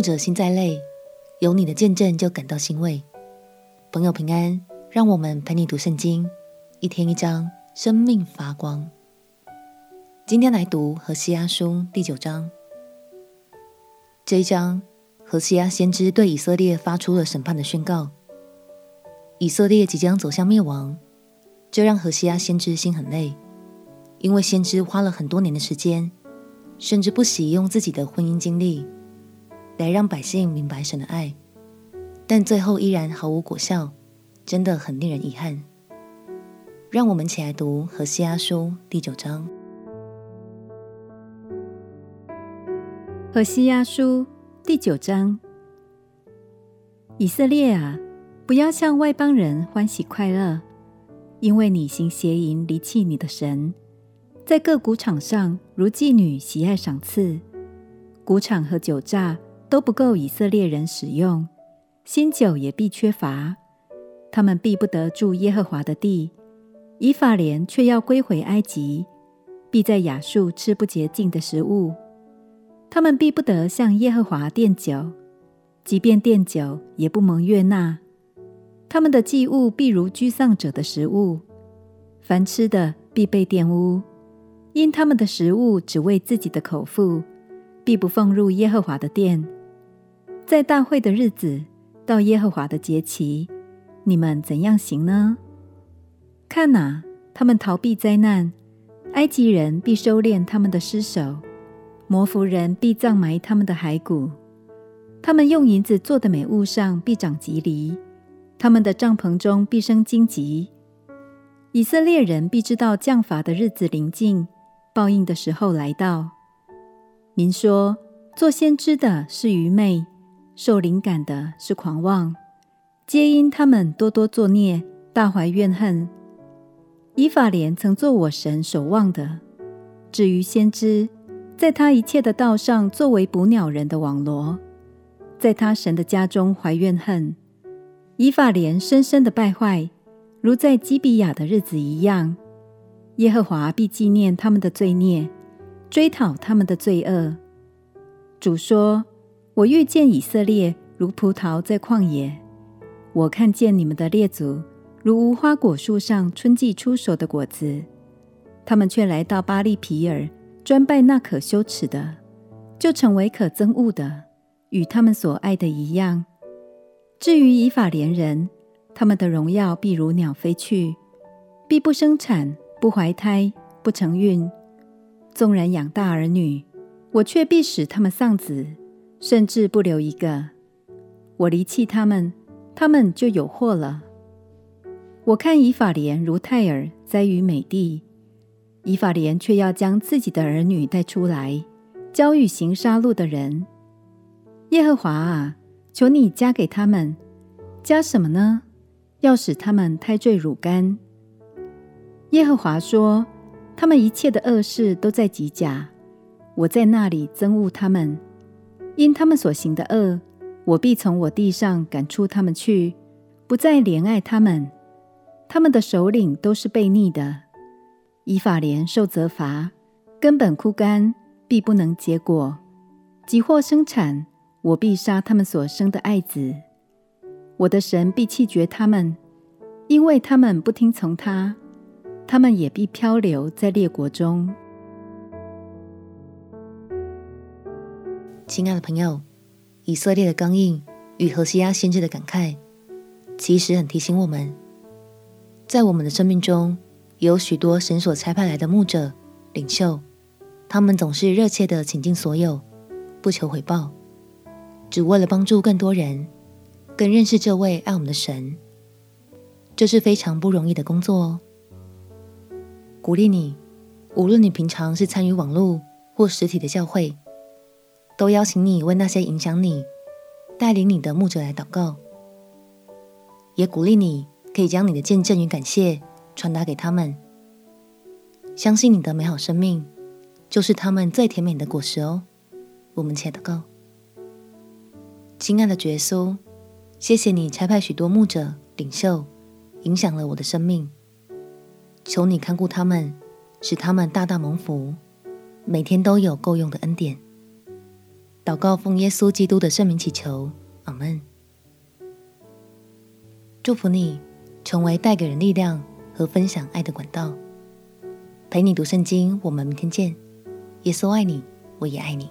牧者心再累，有你的见证就感到欣慰。朋友平安，让我们陪你读圣经，一天一章，生命发光。今天来读何西阿书第九章。这一章，何西阿先知对以色列发出了审判的宣告。以色列即将走向灭亡，这让何西阿先知心很累，因为先知花了很多年的时间，甚至不惜用自己的婚姻经历，来让百姓明白神的爱。但最后依然毫无果效，真的很令人遗憾。让我们起来读何西阿书第九章。何西阿书第九章：以色列啊，不要向外邦人欢喜快乐，因为你行邪淫，离弃你的神，在各谷场上如妓女喜爱赏赐，谷场和酒榨都不够以色列人使用。新酒也必缺乏，他们必不得住耶和华的地。以法莲却要归回埃及，必在亚述吃不洁净的食物。他们必不得向耶和华奠酒，即便奠酒，也不蒙悦纳。他们的祭物必如居丧者的食物，凡吃的必被玷污，因他们的食物只为自己的口腹，必不奉入耶和华的殿。在大会的日子，到耶和华的节期，你们怎样行呢？看哪，他们逃避灾难，埃及人必收敛他们的尸首，摩弗人必葬埋他们的骸骨。他们用银子做的美物上必长蒺藜，他们的帐篷中必生荆棘。以色列人必知道降罚的日子临近，报应的时候来到。民说，做先知的是愚昧。受灵感的是狂妄，皆因他们多多作孽，大怀怨恨。以法莲曾作我神所望的，至于先知，在他一切的道上作为捕鸟人的网罗，在他神的家中怀怨恨。以法莲深深的败坏，如在基比亚的日子一样。耶和华必纪念他们的罪孽，追讨他们的罪恶。主说。我遇见以色列如葡萄在旷野，我看见你们的列祖如无花果树上春季初熟的果子。他们却来到巴力毘珥，专拜那可羞耻的，就成为可憎恶的，与他们所爱的一样。至于以法莲人，他们的荣耀必如鸟飞去，必不生产，不怀胎，不成孕。纵然养大儿女，我却必使他们丧子。甚至不留一个。我离弃他们，他们就有祸了。我看以法莲如泰尔栽于美地，以法莲却要将自己的儿女带出来，交与行杀戮的人。耶和华啊，求你加给他们，加什么呢？要使他们胎坠乳干。耶和华说：他们一切的恶事都在吉甲，我在那里憎恶他们。因他们所行的恶，我必从我地上赶出他们去，不再怜爱他们。他们的首领都是悖逆的。以法莲受责罚，根本枯干，必不能结果。即或生产，我必杀他们所生的爱子。我的神必弃绝他们，因为他们不听从他。他们也必漂流在列国中。亲爱的朋友，以色列的刚硬与何西阿先知的感慨，其实很提醒我们，在我们的生命中，有许多神所差派来的牧者、领袖，他们总是热切的倾尽所有，不求回报，只为了帮助更多人，更认识这位爱我们的神。这是非常不容易的工作哦。鼓励你，无论你平常是参与网络或实体的教会。都邀请你为那些影响你、带领你的牧者来祷告，也鼓励你可以将你的见证与感谢传达给他们。相信你的美好生命就是他们最甜美的果实哦。我们且祷告，亲爱的耶稣，谢谢你差派许多牧者、领袖，影响了我的生命。求你看顾他们，使他们大大蒙福，每天都有够用的恩典。祷告奉耶稣基督的圣名祈求，阿门。祝福你，成为带给人力量和分享爱的管道。陪你读圣经，我们明天见。耶稣爱你，我也爱你。